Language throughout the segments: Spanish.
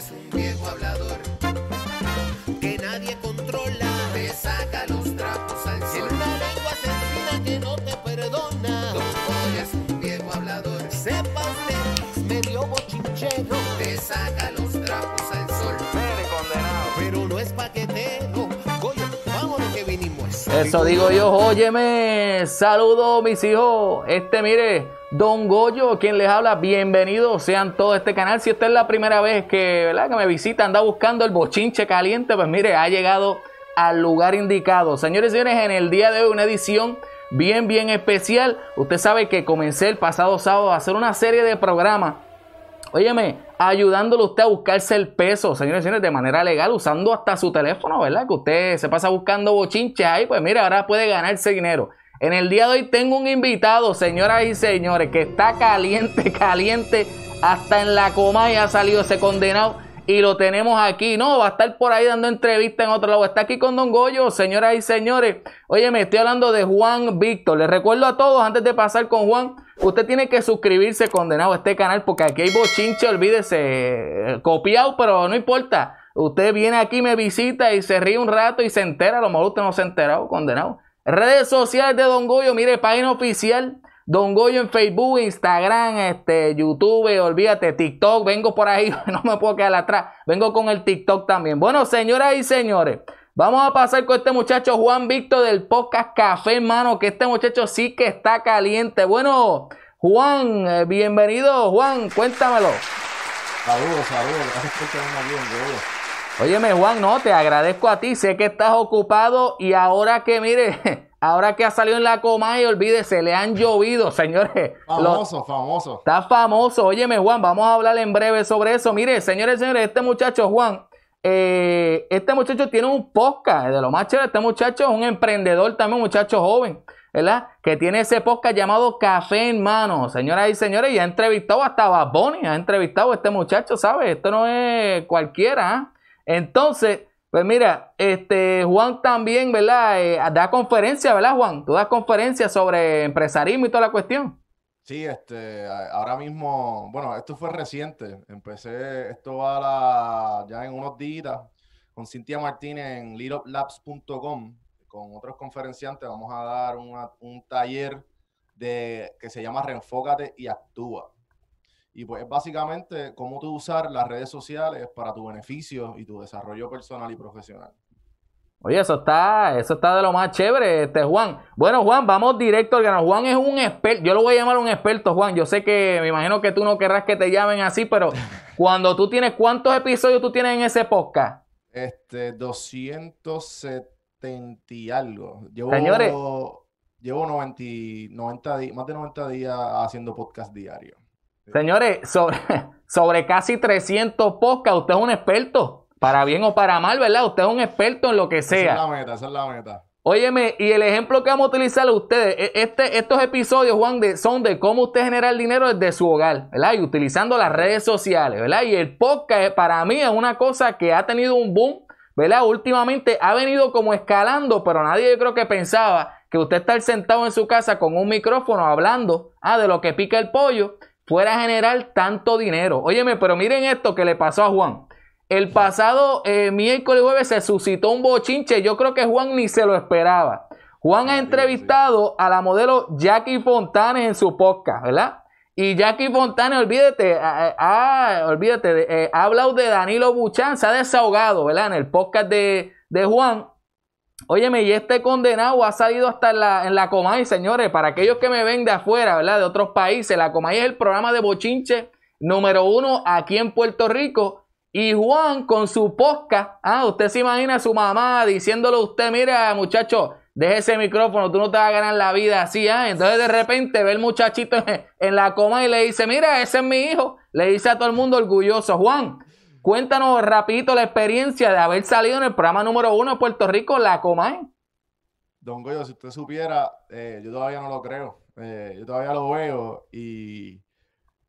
eres un viejo hablador que nadie controla. Te saca los trapos al sol. Tiene una lengua asesina que no te perdona. Don Goyo es un viejo hablador. Sepas de medio bochinchero, Te saca los trapos al sol. pero no es paquetero. Goyo, vámonos que vinimos. Eso digo yo, óyeme, saludos mis hijos. Este, mire, Don Goyo, quien les habla, bienvenidos sean todos a este canal. Si esta es la primera vez que, ¿verdad? que me visita, anda buscando el bochinche caliente, pues mire, ha llegado al lugar indicado. Señores y señores, en el día de hoy una edición bien, bien especial. Usted sabe que comencé el pasado sábado a hacer una serie de programas Óyeme, ayudándole usted a buscarse el peso, señores y señores, de manera legal, usando hasta su teléfono, ¿verdad? Que usted se pasa buscando bochinches ahí, pues mira, ahora puede ganarse dinero. En el día de hoy tengo un invitado, señoras y señores, que está caliente, caliente, hasta en la coma ya ha salido ese condenado y lo tenemos aquí. No, va a estar por ahí dando entrevista en otro lado. Está aquí con Don Goyo, señoras y señores. Oye, me estoy hablando de Juan Víctor. Les recuerdo a todos, antes de pasar con Juan, usted tiene que suscribirse, condenado, a este canal, porque aquí hay bochinche, olvídese, copiado, pero no importa. Usted viene aquí, me visita y se ríe un rato y se entera. Lo mejor usted no se ha enterado, condenado. Redes sociales de Don Goyo, mire, página oficial. Don Goyo en Facebook, Instagram, este, YouTube, olvídate, TikTok, vengo por ahí, no me puedo quedar atrás, vengo con el TikTok también. Bueno, señoras y señores, vamos a pasar con este muchacho Juan Víctor del podcast Café, hermano, que este muchacho sí que está caliente. Bueno, Juan, eh, bienvenido, Juan, cuéntamelo. Saludos, saludos. Gracias por tenerme aquí. Óyeme, Juan, no, te agradezco a ti, sé que estás ocupado y ahora que, mire, ahora que ha salido en la coma y olvídese, le han llovido, señores. Los- Famoso, famoso. Está famoso. Óyeme, Juan, vamos a hablar en breve sobre eso. Mire, señores señores, este muchacho, Juan, eh, este muchacho tiene un podcast de lo más chévere. Este muchacho es un emprendedor también, un muchacho joven, ¿verdad? Que tiene ese podcast llamado Café en Mano. Señoras y señores, y ha entrevistado hasta Bad Bunny, ha entrevistado a este muchacho, ¿sabes? Esto no es cualquiera. ¿ah? Entonces, pues mira, este Juan también, ¿verdad? Eh, da conferencias, ¿verdad, Juan? Tú das conferencias sobre empresarismo y toda la cuestión. Sí, este, ahora mismo, bueno, esto fue reciente. Empecé, esto a la- ya en unos días con Cintia Martínez en leaduplabs.com con otros conferenciantes. Vamos a dar una- un taller de, que se llama Reenfócate y Actúa. Y pues es básicamente cómo tú usar las redes sociales para tu beneficio y tu desarrollo personal y profesional. Oye, eso está, eso está de lo más chévere, este Juan. Bueno, Juan, vamos directo al grano. Juan es un experto, yo lo voy a llamar un experto, Juan. Yo sé que me imagino que tú no querrás que te llamen así, pero cuando tú tienes, ¿cuántos episodios tú tienes en ese podcast? Este, 270 y algo. Llevo, Señores. llevo 90, y- 90 di- más de 90 días haciendo podcast diario. Señores, sobre, sobre casi 300 podcasts, usted es un experto, para bien o para mal, ¿verdad? Usted es un experto en lo que Esa es sea. la meta, esa es la meta. Óyeme, y el ejemplo que vamos a utilizar ustedes, e- este, estos episodios, Juan, de, son de cómo usted genera el dinero desde su hogar, ¿verdad? Y utilizando las redes sociales, ¿verdad? Y el podcast eh, para mí es una cosa que ha tenido un boom, ¿verdad? Últimamente ha venido como escalando, pero nadie yo creo que pensaba que usted estar sentado en su casa con un micrófono hablando ah, de lo que pica el pollo fuera a generar tanto dinero. Óyeme, pero miren esto que le pasó a Juan. El pasado eh, miércoles y jueves se suscitó un bochinche. Yo creo que Juan ni se lo esperaba. Juan ha Ah, entrevistado a la modelo Jackie Fontanes en su podcast, ¿verdad? Y Jackie Fontanes, olvídate, ah, ah, olvídate, eh, ha hablado de Danilo Buchan, se ha desahogado, ¿verdad? En el podcast de, de Juan. Óyeme, y este condenado ha salido hasta en la, en la Comay, señores. Para aquellos que me ven de afuera, ¿verdad? De otros países, la Comay es el programa de bochinche número uno aquí en Puerto Rico. Y Juan con su podcast, ah, usted se imagina a su mamá diciéndole a usted, mira, muchacho, deje ese micrófono, tú no te vas a ganar la vida así, ah. Entonces de repente ve el muchachito en la coma y le dice, mira, ese es mi hijo. Le dice a todo el mundo orgulloso, Juan, Cuéntanos rapidito la experiencia de haber salido en el programa número uno de Puerto Rico, La Comay. Don Goyo, si usted supiera, eh, yo todavía no lo creo. Eh, yo todavía lo veo y,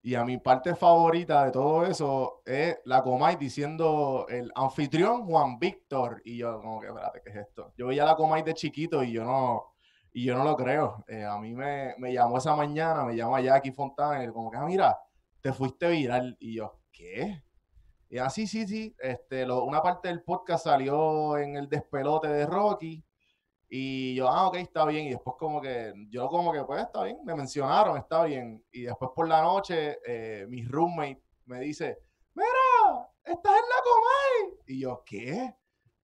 y a mi parte favorita de todo eso es la Comay diciendo el anfitrión Juan Víctor. Y yo, como que, espérate, ¿qué es esto? Yo veía la Comay de chiquito y yo no, y yo no lo creo. Eh, a mí me, me llamó esa mañana, me llama Jackie Fontana, y como que, ah, mira, te fuiste viral. Y yo, ¿qué? Y así, sí, sí, este, una parte del podcast salió en el despelote de Rocky. Y yo, ah, ok, está bien. Y después como que, yo como que, pues está bien, me mencionaron, está bien. Y después por la noche, eh, mi roommate me dice, mira, estás en la Comay. Y yo, ¿qué?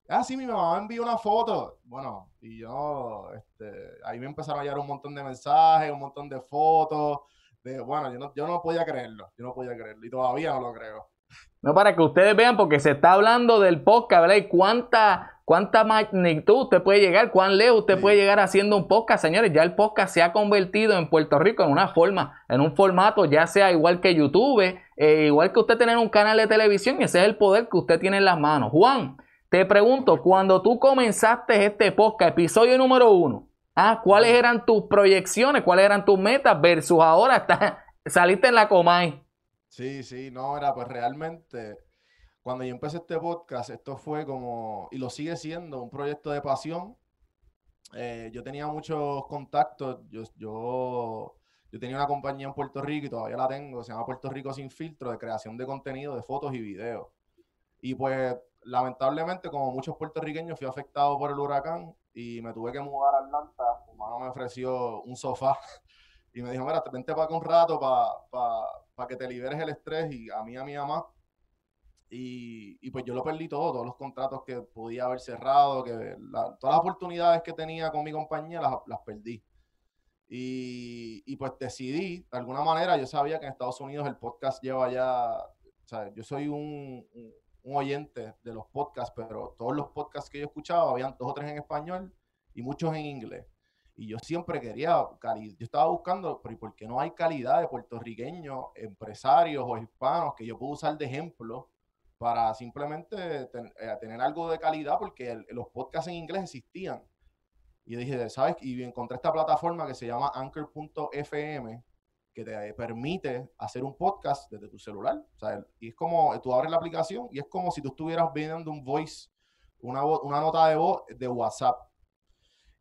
Ah, sí, mi mamá me envió una foto. Bueno, y yo, este, ahí me empezaron a llegar un montón de mensajes, un montón de fotos. De, bueno, yo no, yo no podía creerlo, yo no podía creerlo. Y todavía no lo creo. No para que ustedes vean, porque se está hablando del podcast, ¿verdad? Y cuánta, cuánta magnitud usted puede llegar, cuán lejos usted Sí. puede llegar haciendo un podcast, señores. Ya el podcast se ha convertido en Puerto Rico en una forma, en un formato, ya sea igual que YouTube, eh, igual que usted tener un canal de televisión, y ese es el poder que usted tiene en las manos. Juan, te pregunto, cuando tú comenzaste este podcast, episodio número uno, ¿ah? ¿cuáles eran tus proyecciones, cuáles eran tus metas versus ahora está- saliste en la Comay? Sí, sí, no, era pues realmente, cuando yo empecé este podcast, esto fue como, y lo sigue siendo, un proyecto de pasión. Eh, yo tenía muchos contactos, yo, yo, yo tenía una compañía en Puerto Rico y todavía la tengo, se llama Puerto Rico Sin Filtro, de creación de contenido de fotos y videos. Y pues, lamentablemente, como muchos puertorriqueños, fui afectado por el huracán y me tuve que mudar a Atlanta. Mi hermano me ofreció un sofá y me dijo, mira, vente para acá un rato para que te liberes el estrés y a mí a mi mamá. Y, y pues yo lo perdí todo, todos los contratos que podía haber cerrado, que la- todas las oportunidades que tenía con mi compañía las, las perdí. Y, y pues decidí, de alguna manera, yo sabía que en Estados Unidos el podcast lleva ya, o sea, yo soy un, un- un oyente de los podcasts, pero todos los podcasts que yo escuchaba, habían dos o tres en español y muchos en inglés. Y yo siempre quería. Yo estaba buscando, pero ¿y por qué no hay calidad de puertorriqueños, empresarios o hispanos que yo puedo usar de ejemplo para simplemente eh, tener algo de calidad? Porque los podcasts en inglés existían. Y yo dije, ¿sabes? Y encontré esta plataforma que se llama Anchor.fm, que te permite hacer un podcast desde tu celular. O sea, y es como, tú abres la aplicación y es como si tú estuvieras viendo un voice, una, una nota de voz de WhatsApp.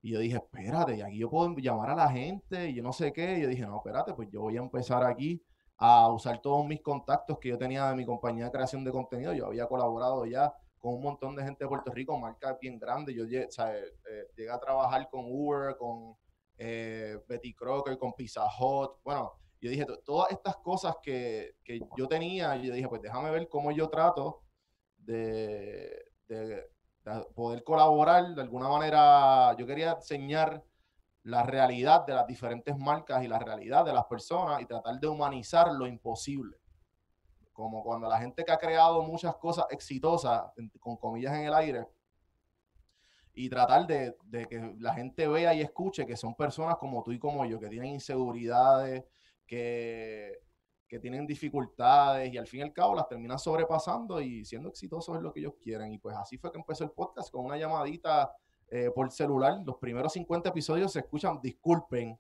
Y yo dije, espérate, y aquí yo puedo llamar a la gente y yo no sé qué. Y yo dije, no, espérate, pues yo voy a empezar aquí a usar todos mis contactos que yo tenía de mi compañía de creación de contenido. Yo había colaborado ya con un montón de gente de Puerto Rico, marcas bien grandes. Yo o eh, eh, llegué a trabajar con Uber, con eh, Betty Crocker, con Pizza Hut. Bueno, yo dije, to- todas estas cosas que, que yo tenía, yo dije, pues déjame ver cómo yo trato de poder colaborar de alguna manera. Yo quería enseñar la realidad de las diferentes marcas y la realidad de las personas y tratar de humanizar lo imposible. Como cuando la gente que ha creado muchas cosas exitosas, con comillas en el aire, y tratar de que la gente vea y escuche que son personas como tú y como yo, que tienen inseguridades, que, que tienen dificultades y al fin y al cabo las terminan sobrepasando y siendo exitosos en lo que ellos quieren. Y pues así fue que empezó el podcast con una llamadita eh, por celular. Los primeros 50 episodios se escuchan, disculpen,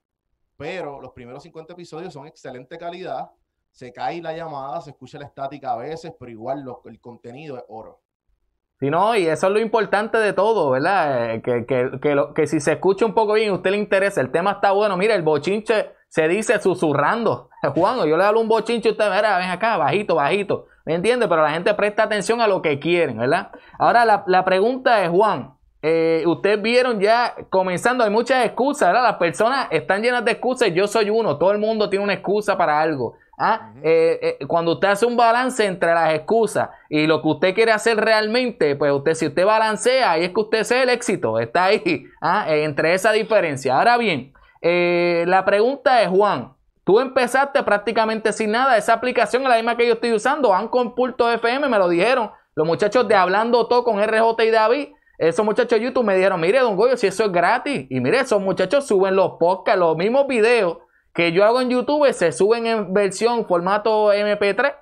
pero los primeros 50 episodios son excelente calidad. Se cae la llamada, se escucha la estática a veces, pero igual lo- el contenido es oro. Si no, y eso es lo importante de todo, ¿verdad? Eh, que, que, que, lo- que si se escucha un poco bien a usted le interesa, el tema está bueno. Mira, el bochinche se dice susurrando. Juan, yo le hablo un bochinche y usted, mira, ven acá, bajito, bajito. ¿Me entiende? Pero la gente presta atención a lo que quieren, ¿verdad? Ahora, la, la pregunta es, Juan, eh, ustedes vieron ya comenzando, hay muchas excusas, ¿verdad? Las personas están llenas de excusas, yo soy uno, todo el mundo tiene una excusa para algo. ¿ah? Eh, eh, cuando usted hace un balance entre las excusas y lo que usted quiere hacer realmente, pues usted, si usted balancea, ahí es que usted sea el éxito, está ahí, ¿ah? Eh, entre esa diferencia. Ahora bien, eh, la pregunta es, Juan, tú empezaste prácticamente sin nada, esa aplicación es la misma que yo estoy usando, Anchor.fm, me lo dijeron, los muchachos de Hablando Todo con RJ y David, esos muchachos de YouTube me dijeron, mire, don Goyo, si eso es gratis. Y mire, esos muchachos suben los podcasts, los mismos videos que yo hago en YouTube, se suben en versión formato MP3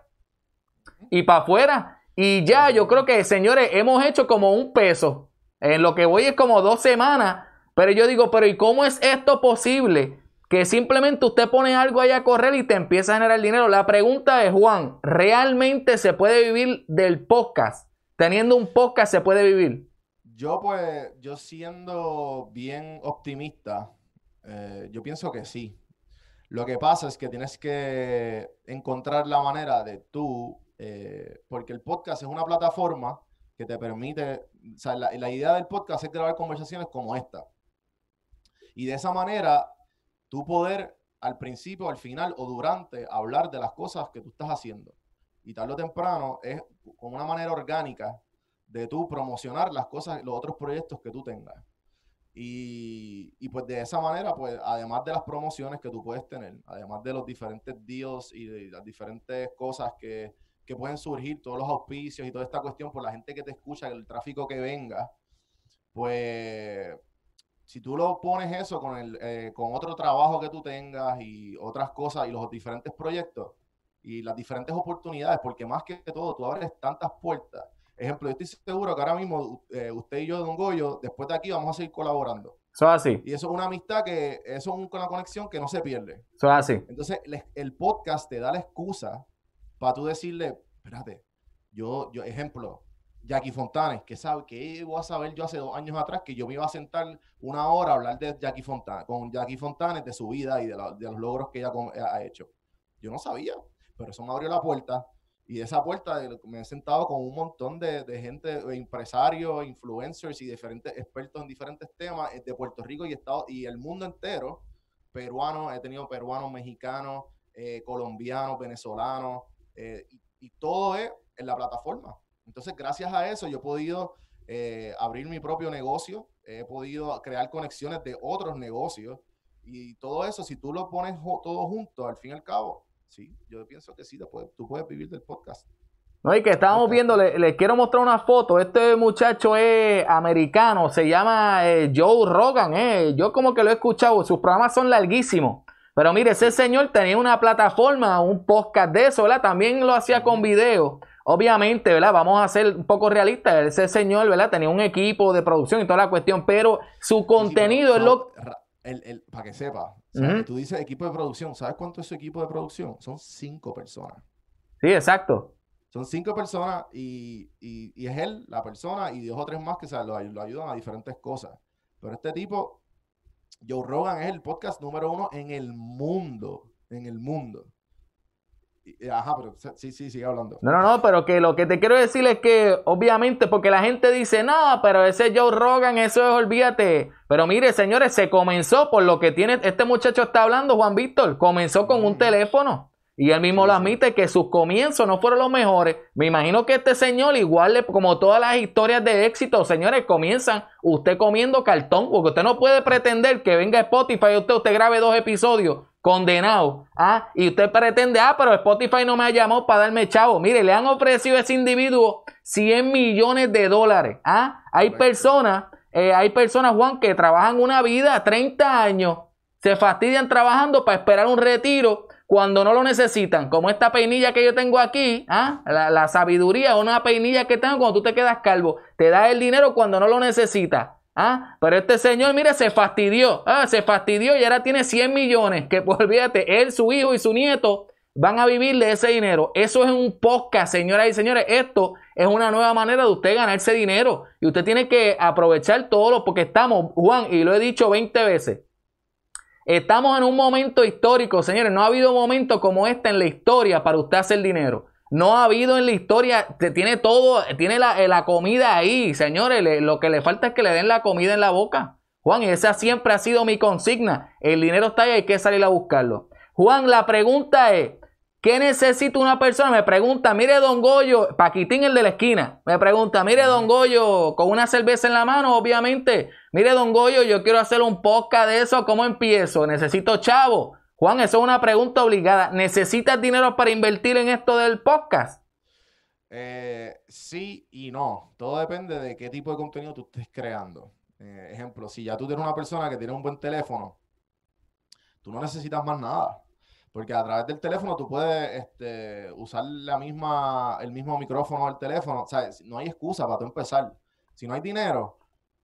y para afuera. Y ya, yo creo que, señores, hemos hecho como un peso. En lo que voy es como dos semanas. Pero yo digo, pero ¿y cómo es esto posible? Que simplemente usted pone algo ahí a correr y te empieza a generar dinero. La pregunta es, Juan, ¿realmente se puede vivir del podcast? Teniendo un podcast se puede vivir. Yo pues, yo siendo bien optimista, eh, yo pienso que sí. Lo que pasa es que tienes que encontrar la manera de tú eh, porque el podcast es una plataforma que te permite, o sea, la, la idea del podcast es grabar conversaciones como esta. Y de esa manera, tú poder al principio, al final o durante hablar de las cosas que tú estás haciendo. Y tarde o temprano es como una manera orgánica de tú promocionar las cosas, los otros proyectos que tú tengas. Y, y, pues de esa manera, pues además de las promociones que tú puedes tener, además de los diferentes deals y de las diferentes cosas que, que pueden surgir, todos los auspicios y toda esta cuestión por la gente que te escucha, el tráfico que venga, pues si tú lo pones eso con, el, eh, con otro trabajo que tú tengas y otras cosas y los diferentes proyectos y las diferentes oportunidades, porque más que todo tú abres tantas puertas Ejemplo, yo estoy seguro que ahora mismo eh, usted y yo, Don Goyo, después de aquí vamos a seguir colaborando. Eso es así. Y eso es una amistad que, eso es una conexión que no se pierde. Eso es así. Entonces, el podcast te da la excusa para tú decirle, espérate, yo, yo, ejemplo, Jackie Fontanes, que sabe, que voy a saber yo hace dos años atrás que yo me iba a sentar una hora a hablar de Jackie Fontanes, con Jackie Fontanes, de su vida y de, de los logros que ella ha hecho. Yo no sabía, pero eso me abrió la puerta y esa puerta me he sentado con un montón de, de gente, empresarios, influencers y diferentes expertos en diferentes temas eh, de Puerto Rico y, Estado, y el mundo entero, peruanos, he tenido peruanos, mexicanos, eh, colombianos, venezolanos, eh, y, todo es en la plataforma. Entonces, gracias a eso, yo he podido abrir mi propio negocio, he podido crear conexiones de otros negocios, y todo eso, si tú lo pones todo junto, al fin y al cabo, sí, yo pienso que sí, tú puedes vivir del podcast. No, y que estábamos viendo, les quiero mostrar una foto. Este muchacho es americano, se llama eh, Joe Rogan. Eh. Yo como que lo he escuchado, sus programas son larguísimos. Pero mire, ese señor tenía una plataforma, un podcast de eso, ¿verdad? También lo hacía con video. Obviamente, ¿verdad? Vamos a ser un poco realistas. Ese señor, ¿verdad? Tenía un equipo de producción y toda la cuestión, pero su contenido es lo el, para que sepa, tú dices equipo de producción, ¿sabes cuánto es su equipo de producción? Son cinco personas. Sí, exacto. Son cinco personas y, es él, la persona, y dos o tres más que lo, lo, ayudan a diferentes cosas. Pero este tipo, Joe Rogan es el podcast número uno en el mundo, en el mundo. Ajá, pero sí, sí, sigue hablando. No, no, no, pero que lo que te quiero decir es que, obviamente, porque la gente dice, no, pero ese Joe Rogan, eso es, olvídate. Pero mire, señores, se comenzó por lo que tiene, este muchacho está hablando, Juan Víctor, comenzó con un teléfono. Y él mismo lo admite que sus comienzos no fueron los mejores. Me imagino que este señor, igual como todas las historias de éxito, señores, comienzan usted comiendo cartón, porque usted no puede pretender que venga Spotify y usted, usted grabe dos episodios condenado. ¿ah? Y usted pretende, ah, pero Spotify no me ha llamado para darme chavo. Mire, le han ofrecido a ese individuo 100 millones de dólares. ¿ah? Hay personas, eh, hay personas, Juan, que trabajan una vida, 30 años, se fastidian trabajando para esperar un retiro cuando no lo necesitan. Como esta peinilla que yo tengo aquí, ¿ah? la, la sabiduría, una peinilla que tengo cuando tú te quedas calvo, te da el dinero cuando no lo necesitas. Ah, pero este señor, mire, se fastidió. Ah, se fastidió y ahora tiene 100 millones. Que pues olvídate, él, su hijo y su nieto van a vivir de ese dinero. Eso es un podcast, señoras y señores. Esto es una nueva manera de usted ganarse dinero. Y usted tiene que aprovechar todo lo, porque estamos, Juan, y lo he dicho 20 veces. Estamos en un momento histórico, señores. No ha habido momento como este en la historia para usted hacer dinero. No ha habido en la historia, tiene todo, tiene la, la comida ahí, señores. lo que le falta es que le den la comida en la boca. Juan, y esa siempre ha sido mi consigna. El dinero está ahí, hay que salir a buscarlo. Juan, la pregunta es, ¿qué necesita una persona? Me pregunta, mire Don Goyo, Paquitín el de la esquina, me pregunta, mire Don Goyo, con una cerveza en la mano, obviamente. Mire Don Goyo, yo quiero hacer un podcast de eso, ¿cómo empiezo? Necesito chavo. Juan, eso es una pregunta obligada. ¿Necesitas dinero para invertir en esto del podcast? Eh, sí y no. Todo depende de qué tipo de contenido tú estés creando. Eh, ejemplo, si ya tú tienes una persona que tiene un buen teléfono, tú no necesitas más nada. Porque a través del teléfono tú puedes este, usar la misma, el mismo micrófono del teléfono. O sea, no hay excusa para tú empezar. Si no hay dinero,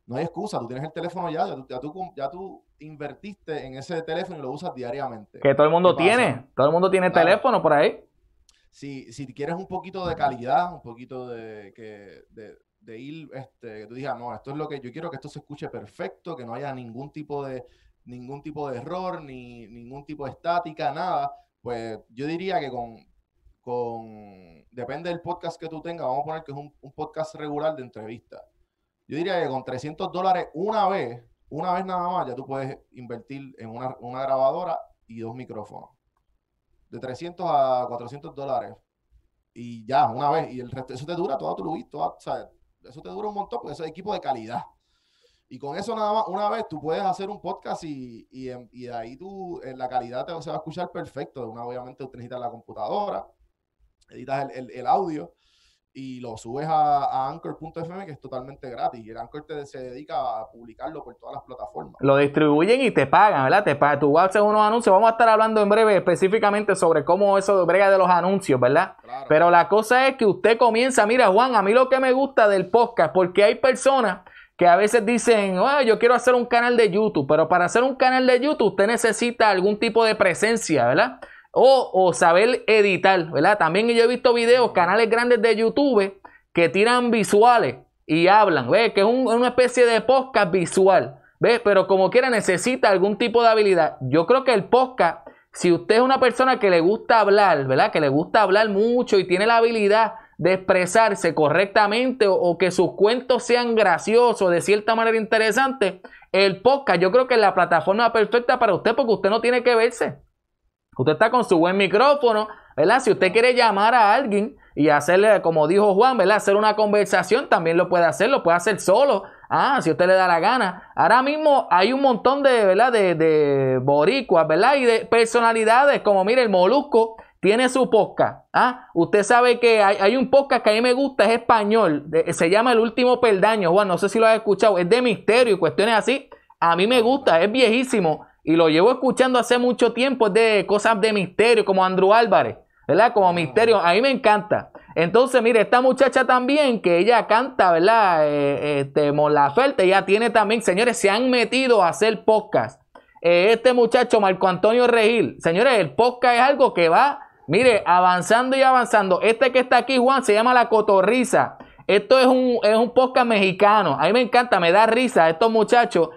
no hay excusa. Tú tienes el teléfono ya, ya tú, ya tú invertiste en ese teléfono y lo usas diariamente. Que todo el mundo tiene, todo el mundo tiene teléfono por ahí. Si, si quieres un poquito de calidad, un poquito de, que, de, ir, este, que tú digas, no, esto es lo que yo quiero que esto se escuche perfecto, que no haya ningún tipo de, ningún tipo de error, ni ningún tipo de estática, nada, pues yo diría que con con, depende del podcast que tú tengas, vamos a poner que es un, un podcast regular de entrevista. Yo diría que con 300 dólares una vez, una vez nada más, ya tú puedes invertir en una, una grabadora y dos micrófonos. De 300 a 400 dólares. Y ya, una vez. Y el resto, eso te dura toda tu luz, toda, o eso te dura un montón porque eso es equipo de calidad. Y con eso nada más, una vez tú puedes hacer un podcast y, y, y de ahí tú, en la calidad te, se va a escuchar perfecto. Una, obviamente tú necesitas la computadora, editas el- el audio y lo subes a, a Anchor.fm que es totalmente gratis. Y el Anchor te, se dedica a publicarlo por todas las plataformas. Lo distribuyen y te pagan, ¿verdad? Te pagan. Tú haces unos anuncios. Vamos a estar hablando en breve específicamente sobre cómo eso brega de los anuncios, ¿verdad? Claro. Pero la cosa es que usted comienza, mira Juan, a mí lo que me gusta del podcast, porque hay personas que a veces dicen, "Ah, yo quiero hacer un canal de YouTube, pero para hacer un canal de YouTube usted necesita algún tipo de presencia, ¿verdad? O, o saber editar, ¿verdad? También yo he visto videos, canales grandes de YouTube que tiran visuales y hablan, ¿ves? Que es un- una especie de podcast visual, ¿ves? Pero como quiera necesita algún tipo de habilidad. Yo creo que el podcast, si usted es una persona que le gusta hablar, ¿verdad? Que le gusta hablar mucho y tiene la habilidad de expresarse correctamente o, o que sus cuentos sean graciosos, de cierta manera interesantes, el podcast yo creo que es la plataforma perfecta para usted porque usted no tiene que verse. Usted está con su buen micrófono, ¿verdad? Si usted quiere llamar a alguien y hacerle, como dijo Juan, ¿verdad? Hacer una conversación, también lo puede hacer, lo puede hacer solo. Ah, si usted le da la gana. Ahora mismo hay un montón de, ¿verdad? De, de boricuas, ¿verdad? Y de personalidades, como mire, el Molusco tiene su podcast. Ah, usted sabe que hay, hay un podcast que a mí me gusta, es español. se llama El Último Peldaño, Juan. No sé si lo has escuchado. Es de misterio y cuestiones así. A mí me gusta, es viejísimo. Y lo llevo escuchando hace mucho tiempo. Es de cosas de misterio, como Andrew Álvarez. ¿Verdad? Como misterio. A mí me encanta. Entonces, mire, esta muchacha también, que ella canta, ¿verdad? Eh, este, Mon Laferte, ella tiene también, señores, se han metido a hacer podcast. Eh, este muchacho, Marco Antonio Regil, señores, el podcast es algo que va, mire, avanzando y avanzando. Este que está aquí, Juan, se llama La Cotorrisa. Esto es un, es un podcast mexicano. A mí me encanta, me da risa. Estos muchachos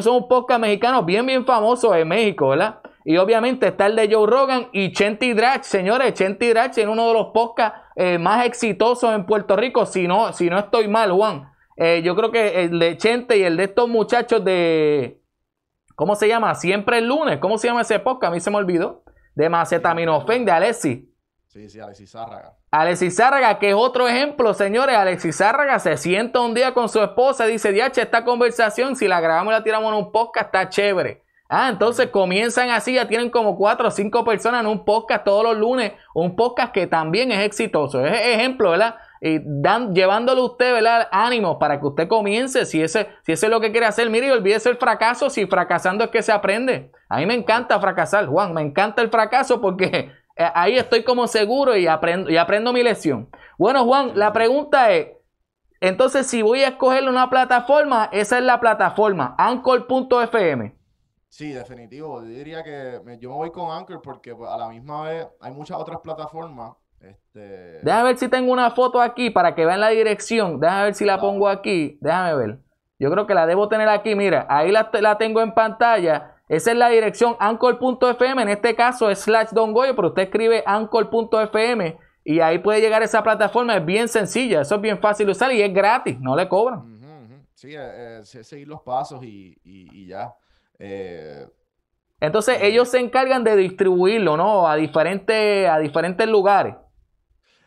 son un podcast mexicano bien, bien famoso en México, ¿verdad? Y obviamente está el de Joe Rogan y Chenti Drach. Señores, Chenti Drach es uno de los podcasts eh, más exitosos en Puerto Rico. Si no, si no estoy mal, Juan. Eh, yo creo que el de Chente y el de estos muchachos de. ¿Cómo se llama? Siempre el lunes. ¿Cómo se llama ese podcast? A mí se me olvidó. De Macetaminofen, de Alexi. Sí, sí, Alexis Zárraga. Alexis Zárraga, que es otro ejemplo, señores. Alexis Zárraga se sienta un día con su esposa y dice, Diache, esta conversación, si la grabamos y la tiramos en un podcast, está chévere. Ah, entonces comienzan así, ya tienen como cuatro o cinco personas en un podcast todos los lunes, un podcast que también es exitoso. Es ejemplo, ¿verdad? Y dan, llevándole a usted, ¿verdad? Ánimos para que usted comience, si ese, si ese es lo que quiere hacer, mire, y olvídese el fracaso, si fracasando es que se aprende. A mí me encanta fracasar, Juan, me encanta el fracaso porque ahí estoy como seguro y aprendo, y aprendo mi lección. Bueno, Juan, la pregunta es, entonces si voy a escoger una plataforma, esa es la plataforma, anchor.fm. Sí, definitivo. Yo diría que me- yo me voy con Anchor porque pues, a la misma vez hay muchas otras plataformas. Este, Déjame ver si tengo una foto aquí para que vean la dirección. Déjame ver si la pongo aquí. Déjame ver. Yo creo que la debo tener aquí. Mira, ahí la, la tengo en pantalla. Esa es la dirección anchor.fm. En este caso es slash Don Goyo, pero usted escribe anchor.fm y ahí puede llegar a esa plataforma. Es bien sencilla. Eso es bien fácil de usar y es gratis. No le cobran. Sí, eh, eh, se- seguir los pasos y, y- y ya. Eh, Entonces ellos se encargan de distribuirlo, ¿no? A diferentes, a diferentes lugares.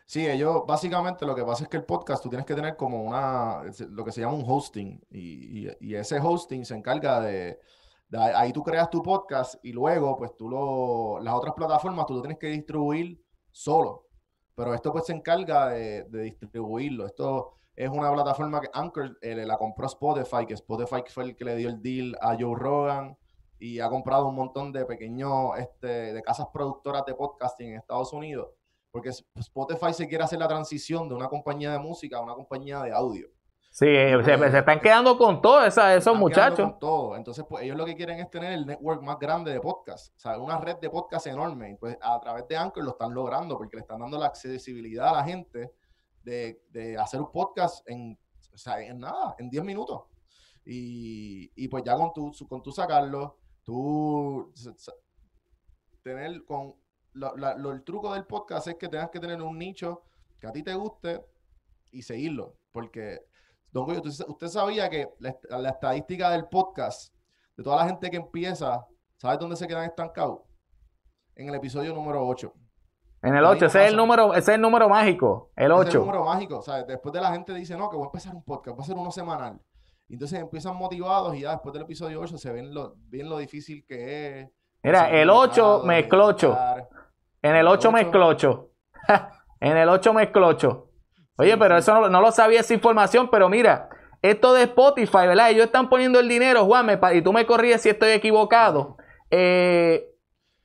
Sí, ellos, básicamente lo que pasa es que el podcast tú tienes que tener como una, es- lo que se llama un hosting y, y- ese hosting se encarga de ahí tú creas tu podcast y luego pues tú lo, las otras plataformas tú lo tienes que distribuir solo, pero esto pues se encarga de, de distribuirlo. Esto es una plataforma que Anchor eh, la compró Spotify, que Spotify fue el que le dio el deal a Joe Rogan y ha comprado un montón de pequeños, este, de casas productoras de podcasting en Estados Unidos porque Spotify se quiere hacer la transición de una compañía de música a una compañía de audio. Sí, eh, se, se están quedando con todo esa- esos muchachos. con todo. Entonces, pues ellos lo que quieren es tener el network más grande de podcast, o sea, una red de podcast enorme. Pues a través de Anchor lo están logrando porque le están dando la accesibilidad a la gente de, de hacer un podcast en, o sea, en nada, en 10 minutos. Y, y pues ya con tu, con tu sacarlo, tú tener con la- lo- el truco del podcast es que tengas que tener un nicho que a ti te guste y seguirlo. Porque, Don Goyo, usted sabía que la, est- la estadística del podcast, de toda la gente que empieza, ¿sabes dónde se quedan estancados? En el episodio número 8. En el Ahí 8, ese es el número, ese es el número mágico, el Ese es el 8. número mágico. ¿sabes? Después de la gente dice, no, que voy a empezar un podcast, voy a hacer uno semanal. Entonces empiezan motivados y ya después del episodio 8 se ven lo, bien lo difícil que es. Mira, ser el 8 invitado, mezcló 8. editar. En el 8 ocho. mezcló 8. en el 8 mezcló 8. Oye, pero eso no, no lo sabía esa información, pero mira, esto de Spotify, ¿verdad? Ellos están poniendo el dinero, Juan, me y tú me corrías si estoy equivocado. Eh,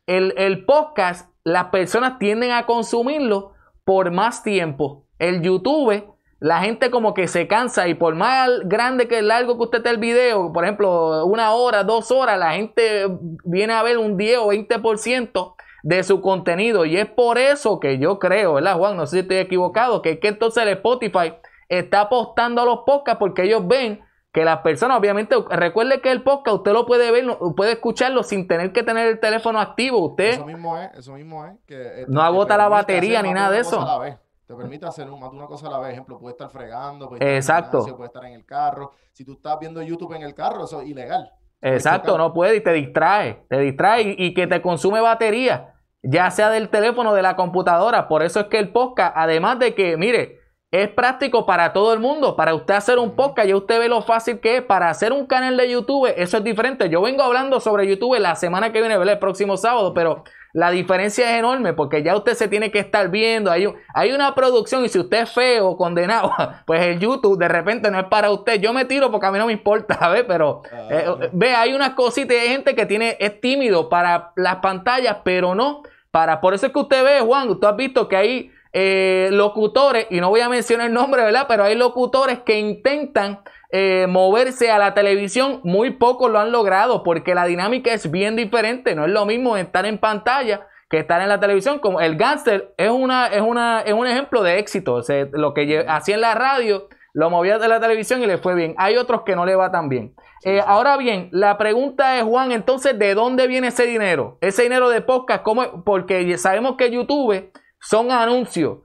el, el podcast, las personas tienden a consumirlo por más tiempo. El YouTube, la gente como que se cansa y por más grande que largo que usted esté el video, por ejemplo, una hora, dos horas, la gente viene a ver un 10 o 20% de su contenido. Y es por eso que yo creo, ¿verdad, Juan? No sé si estoy equivocado, que es que entonces el Spotify está apostando a los podcasts porque ellos ven que las personas, obviamente, recuerde que el podcast usted lo puede ver, puede escucharlo sin tener que tener el teléfono activo. Usted, Eso mismo es, eso mismo es. Que, eh, No agota la batería ni nada de eso. a la vez. Te permite hacer un- más de una cosa a la vez. Ejemplo, puede estar fregando, puede estar Exacto. gimnasio, puede estar en el carro. Si tú estás viendo YouTube en el carro, eso es ilegal. Exacto, no puede y te distrae, te distrae y, y que te consume batería, ya sea del teléfono o de la computadora. Por eso es que el podcast, además de que, mire, es práctico para todo el mundo. Para usted hacer un podcast, ya usted ve lo fácil que es. Para hacer un canal de YouTube, eso es diferente. Yo vengo hablando sobre YouTube la semana que viene, ¿verdad? el próximo sábado, pero la diferencia es enorme porque ya usted se tiene que estar viendo. Hay, un- hay una producción y si usted es feo o condenado, pues el YouTube de repente no es para usted. Yo me tiro porque a mí no me importa, ¿ves? Pero Ah, eh, ve, hay unas cositas y hay gente que tiene, es tímido para las pantallas, pero no para. Por eso es que usted ve, Juan, tú has visto que hay eh, locutores, y no voy a mencionar el nombre, ¿verdad? Pero hay locutores que intentan eh, moverse a la televisión, muy pocos lo han logrado, porque la dinámica es bien diferente. No es lo mismo estar en pantalla que estar en la televisión. Como el gánster es una, es una, es un ejemplo de éxito. Lo que hacía en la radio, lo movía de la televisión y le fue bien. Hay otros que no le va tan bien. Sí, Eh, sí. Ahora bien, la pregunta es, Juan, entonces, ¿de dónde viene ese dinero? Ese dinero de podcast, ¿cómo? Porque sabemos que YouTube son anuncios.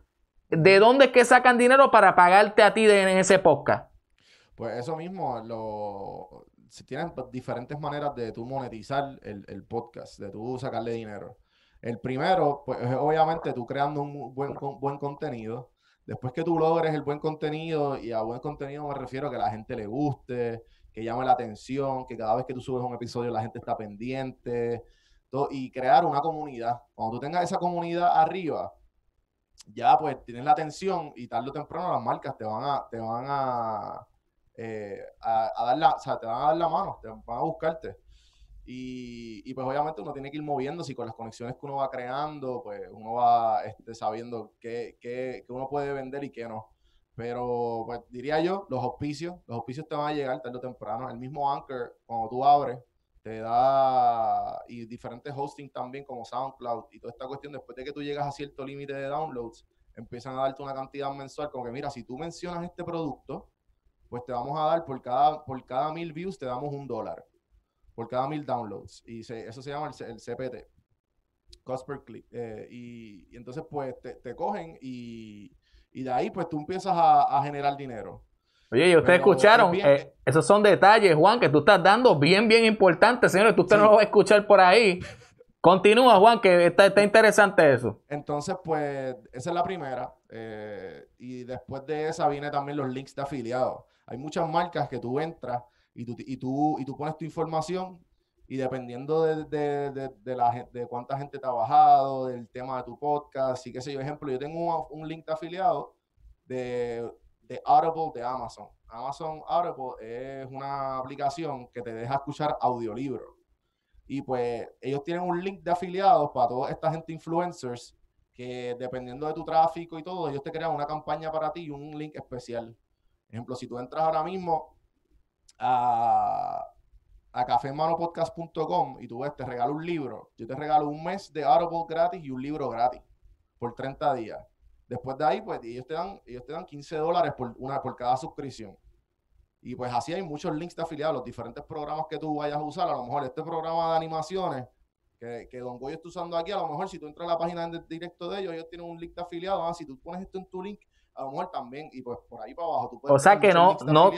¿De dónde es que sacan dinero para pagarte a ti de- en ese podcast? Pues eso mismo, lo, si tienes pues, diferentes maneras de tú monetizar el, el podcast, de tú sacarle dinero. El primero, pues es obviamente tú creando un buen, con- buen contenido. Después que tú logres el buen contenido, y a buen contenido me refiero a que la gente le guste, que llame la atención, que cada vez que tú subes un episodio la gente está pendiente, todo, y crear una comunidad. Cuando tú tengas esa comunidad arriba, ya pues tienes la atención y tarde o temprano las marcas te van a, te van a, eh, a, a dar la, o sea, te van a dar la mano, te van a buscarte. Y, y, pues obviamente uno tiene que ir moviéndose y con las conexiones que uno va creando, pues uno va este, sabiendo qué, qué, qué uno puede vender y qué no. Pero pues diría yo, los auspicios, los auspicios te van a llegar tarde o temprano. El mismo Anchor, cuando tú abres, te da, y diferentes hosting también como SoundCloud y toda esta cuestión, después de que tú llegas a cierto límite de downloads, empiezan a darte una cantidad mensual, como que mira, si tú mencionas este producto, pues te vamos a dar por cada, por cada mil views, te damos un dólar, por cada mil downloads, y se- eso se llama el, el CPT, cost per click, eh, y, y entonces pues te, te cogen y, y de ahí pues tú empiezas a, a generar dinero. Oye, y ustedes Pero escucharon, es eh, esos son detalles, Juan, que tú estás dando bien, bien importantes, señores. Tú usted no lo va a escuchar por ahí. Continúa, Juan, que está, está interesante eso. Entonces, pues, esa es la primera. eh, y después de esa viene también los links de afiliados. Hay muchas marcas que tú entras y tú, y tú, y tú pones tu información y dependiendo de, de, de, de la, de cuánta gente te ha bajado, del tema de tu podcast y qué sé yo. Ejemplo, yo tengo un, un link de afiliado de, de Audible de Amazon. Amazon Audible es una aplicación que te deja escuchar audiolibros. Y pues ellos tienen un link de afiliados para toda esta gente influencers que dependiendo de tu tráfico y todo, ellos te crean una campaña para ti y un link especial. Ejemplo, si tú entras ahora mismo a, a cafemanopodcast.com y tú ves, te regalo un libro, yo te regalo un mes de Audible gratis y un libro gratis por 30 días. Después de ahí, pues ellos te dan, ellos te dan 15 dólares por, una, por cada suscripción. Y pues así hay muchos links de afiliados, los diferentes programas que tú vayas a usar. A lo mejor este programa de animaciones, que, que Don Goyo está usando aquí, a lo mejor si tú entras a la página de directo de ellos, ellos tienen un link de afiliado, ah, si tú pones esto en tu link, a lo mejor también, y pues por ahí para abajo tú puedes O sea que no, no,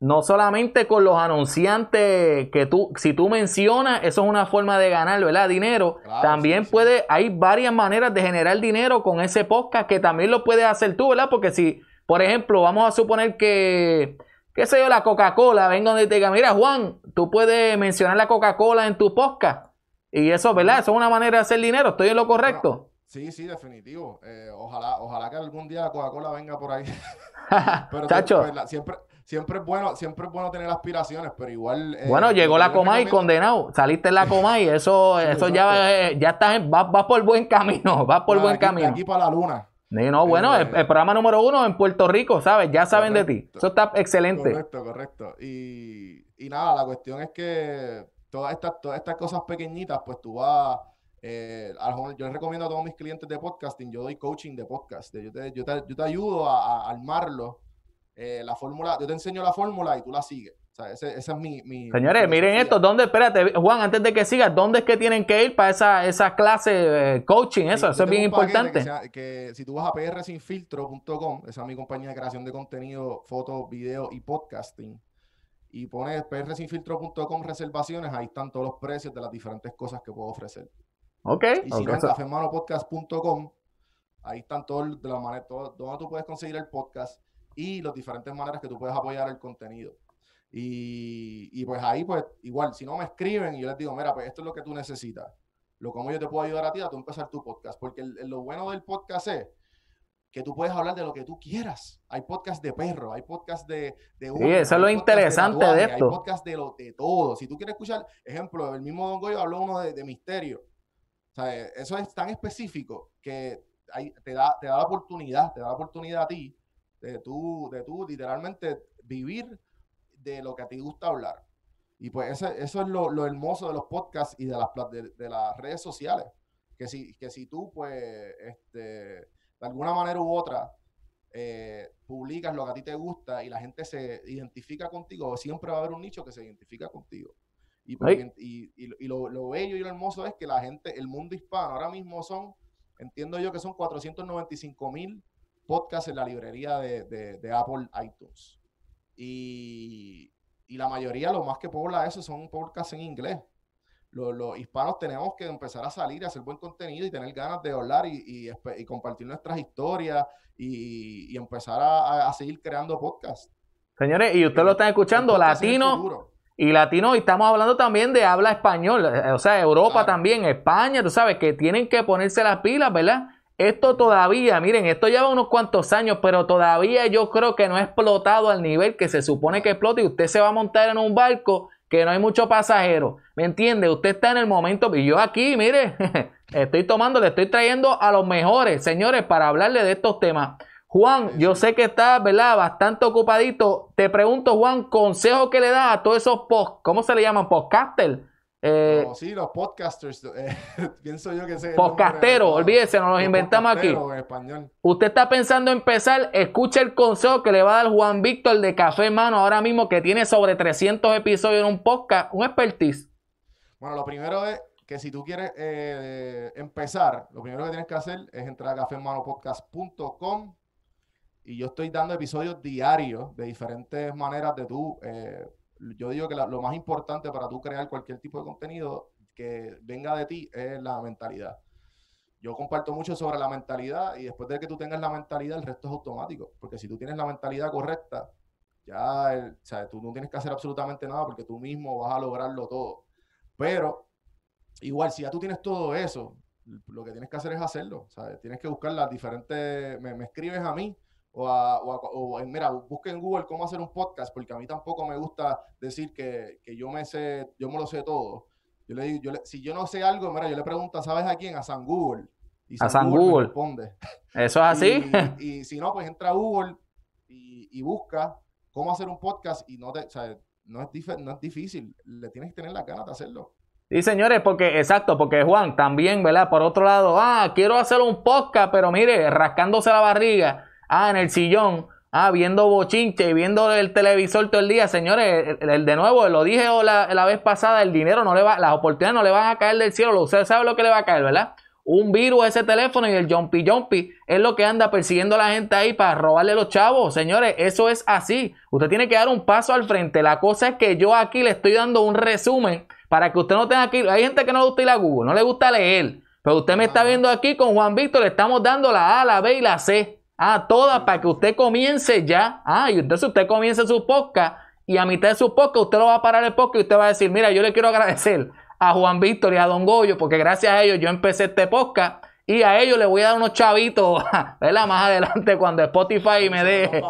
no solamente con los anunciantes que tú, si tú mencionas, eso es una forma de ganar, ¿verdad? Dinero. Claro, también sí, sí. puede, hay varias maneras de generar dinero con ese podcast que también lo puedes hacer tú, ¿verdad? Porque si, por ejemplo, vamos a suponer que, qué sé yo, la Coca-Cola, venga donde te diga, mira Juan, tú puedes mencionar la Coca-Cola en tu podcast. Y eso, ¿verdad? Eso es una manera de hacer dinero. ¿Estoy en lo correcto? Sí, sí, definitivo. Eh, ojalá, ojalá que algún día la Coca-Cola venga por ahí. Pero Chacho. pues, la- siempre, siempre es bueno, siempre es bueno tener aspiraciones, pero igual. eh, Bueno, llegó la Comay recomiendo- condenado. Saliste en la Comay, eso, Sí, eso ya, eh, ya estás, en- vas, vas por buen camino, vas por buen aquí- camino. aquí para la luna. Sí, no, bueno, el, Eh, el programa número uno en Puerto Rico, ¿sabes? Ya saben de ti. Eso está excelente. Correcto, correcto. Y, y nada, la cuestión es que todas estas, todas estas cosas pequeñitas, pues tú vas. Eh, yo les recomiendo a todos mis clientes de podcasting, yo doy coaching de podcast. Yo te, yo te, yo te ayudo a, a armarlo. eh, la fórmula, yo te enseño la fórmula y tú la sigues. O sea, ese, esa es mi. mi Señores, mi miren esto, ¿dónde, espérate, Juan, antes de que sigas, ¿dónde es que tienen que ir para esa, esa clase eh, coaching? Eso, eso es bien importante. Que, sea- que si tú vas a prsinfiltro.com, esa es mi compañía de creación de contenido, fotos, video y podcasting, y pones prsinfiltro.com reservaciones, ahí están todos los precios de las diferentes cosas que puedo ofrecer. Ok, Y si no, en eso- cafemanopodcast.com, ahí están todos de la manera, todo, donde tú puedes conseguir el podcast y las diferentes maneras que tú puedes apoyar el contenido. Y, y pues ahí, pues igual, si no me escriben y yo les digo, mira, pues esto es lo que tú necesitas. Lo como yo te puedo ayudar a ti a tú empezar tu podcast. Porque el- el- lo bueno del podcast es que tú puedes hablar de lo que tú quieras. Hay podcast de perro, hay podcast de, de uñas, eso es lo interesante de esto. Hay podcast de, lo, de todo. Si tú quieres escuchar, ejemplo, el mismo Don Goyo habló uno de, de misterio. Eso es tan específico que te, da, te da la oportunidad, te da la oportunidad a ti de tú, de tú literalmente vivir de lo que a ti gusta hablar. Y pues ese- eso es lo, lo hermoso de los podcasts y de las, de, de las redes sociales. Que si, que si tú, pues, este, de alguna manera u otra, eh, publicas lo que a ti te gusta y la gente se identifica contigo, siempre va a haber un nicho que se identifica contigo. Y, Ay. mient- y, y- y lo, lo bello y lo hermoso es que la gente, el mundo hispano, ahora mismo son, entiendo yo que son 495 mil podcasts en la librería de, de- de Apple iTunes. Y, y la mayoría, lo más que pobla eso, son podcasts en inglés. Los, los hispanos tenemos que empezar a salir, a hacer buen contenido y tener ganas de hablar y, compartir nuestras historias y, empezar a, seguir creando podcasts. Señores, y ustedes lo están escuchando, latino. Y latino, y estamos hablando también de habla español, eh, o sea, Europa Claro. también, España, tú sabes que tienen que ponerse las pilas, ¿verdad? Esto todavía, miren, esto lleva unos cuantos años, pero todavía yo creo que no ha explotado al nivel que se supone que explote y usted se va a montar en un barco que no hay muchos pasajeros, ¿me entiende? Usted está en el momento, y yo aquí, mire, estoy tomando, le estoy trayendo a los mejores, señores, para hablarle de estos temas. Juan, yo sé que estás, ¿verdad? Bastante ocupadito. Te pregunto, Juan, consejo que le das a todos esos post, ¿cómo se le llaman? Podcasters. Eh, No, sí, los podcasters, eh, pienso yo que el Podcastero, olvídese, nos los inventamos aquí. En español. Usted está pensando en empezar, escuche el consejo que le va a dar Juan Víctor de Café Hermano ahora mismo que tiene sobre 300 episodios en un podcast, un expertise. Bueno, lo primero es que si tú quieres eh, empezar, lo primero que tienes que hacer es entrar a cafehermanopodcast.com y yo estoy dando episodios diarios de diferentes maneras de tú. eh, yo digo que la- lo más importante para tú crear cualquier tipo de contenido que venga de ti es la mentalidad. Yo comparto mucho sobre la mentalidad y después de que tú tengas la mentalidad, el resto es automático. Porque si tú tienes la mentalidad correcta, ya el- o sea, tú no tienes que hacer absolutamente nada porque tú mismo vas a lograrlo todo. Pero igual, si ya tú tienes todo eso, lo que tienes que hacer es hacerlo. ¿sabes? Tienes que buscar las diferentes. Me, me escribes a mí o, a, o, a- o mira, busca en Google cómo hacer un podcast, porque a mí tampoco me gusta decir que, que yo me sé, yo me lo sé todo. Yo le digo, yo le- si yo no sé algo, mira, yo le pregunto, ¿sabes a quién? A San Google. Y A San Google. responde. ¿Eso es así? Y, y si no, pues entra a Google y, y busca cómo hacer un podcast y no te, o sea, no es, dif- no es difícil, le tienes que tener las ganas de hacerlo. Sí, señores, porque, exacto, porque Juan también, ¿verdad? Por otro lado, ah, quiero hacer un podcast, pero mire, rascándose la barriga, ah, en el sillón, ah, viendo bochinche y viendo el televisor todo el día, señores, el, de nuevo, lo dije la, la, vez pasada, el dinero no le va, las oportunidades no le van a caer del cielo, usted sabe lo que le va a caer, ¿verdad? Un virus ese teléfono y el jumpy jumpy es lo que anda persiguiendo a la gente ahí para robarle los chavos. Señores, eso es así. Usted tiene que dar un paso al frente. La cosa es que yo aquí le estoy dando un resumen para que usted no tenga que Hay gente que no le gusta ir a Google, no le gusta leer. Pero usted me está viendo aquí con Juan Víctor, le estamos dando la A, la B y la C. Ah, todas para que usted comience ya. Ah, y entonces usted comience su podcast y a mitad de su podcast usted lo va a parar el podcast y usted va a decir, mira, yo le quiero agradecer a Juan Víctor y a Don Goyo porque gracias a ellos yo empecé este podcast y a ellos les voy a dar unos chavitos, ¿verdad? Más adelante cuando Spotify me dé...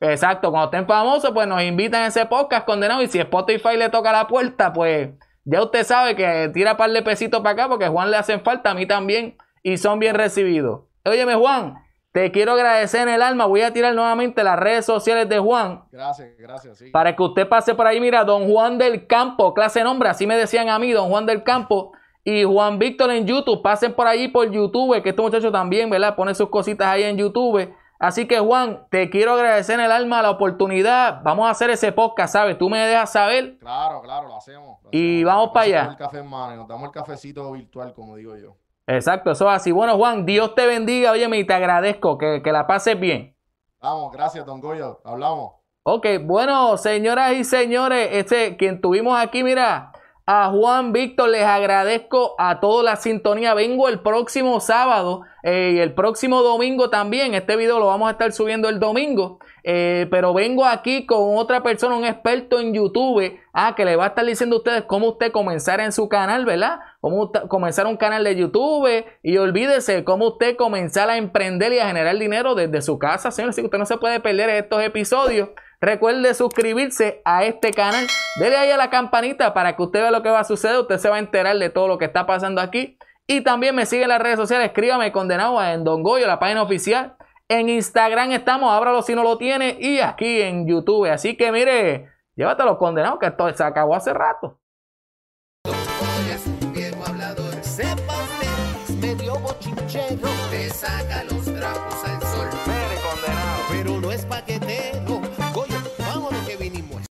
Exacto, cuando estén famosos pues nos invitan a ese podcast condenado y si Spotify le toca la puerta pues ya usted sabe que tira par de pesitos para acá porque a Juan le hacen falta, a mí también, y son bien recibidos. Óyeme, Juan, te quiero agradecer en el alma. Voy a tirar nuevamente las redes sociales de Juan. Gracias, gracias. Sí. Para que usted pase por ahí. Mira, don Juan del Campo, clase nombre, así me decían a mí, don Juan del Campo. Y Juan Víctor en YouTube. Pasen por ahí por YouTube, que este muchacho también, ¿verdad? Pone sus cositas ahí en YouTube. Así que Juan, te quiero agradecer en el alma la oportunidad. Vamos a hacer ese podcast, ¿sabes? Tú me dejas saber. Claro, claro, lo hacemos. y vamos para allá. El café en mano, nos damos el cafecito virtual, como digo yo. Exacto, eso es así. Bueno, Juan, Dios te bendiga, oye, y te agradezco que, que la pases bien. Vamos, gracias, don Goyo. Hablamos. Ok, bueno, señoras y señores, este, quien tuvimos aquí, mira, a Juan Víctor, les agradezco a toda la sintonía. Vengo el próximo sábado eh, y el próximo domingo también. Este video lo vamos a estar subiendo el domingo. Eh, pero vengo aquí con otra persona, un experto en YouTube, ah, que le va a estar diciendo a ustedes cómo usted comenzar en su canal, ¿verdad? Cómo comenzar un canal de YouTube. Y olvídese cómo usted comenzar a emprender y a generar dinero desde su casa, señor. Así que usted no se puede perder estos episodios. Recuerde suscribirse a este canal. Dele ahí a la campanita para que usted vea lo que va a suceder. Usted se va a enterar de todo lo que está pasando aquí. Y también me sigue en las redes sociales. Escríbame condenado en Don Goyo, la página oficial. En Instagram estamos, ábralo si no lo tiene. Y aquí en YouTube. Así que mire, llévatelo condenado que esto se acabó hace rato.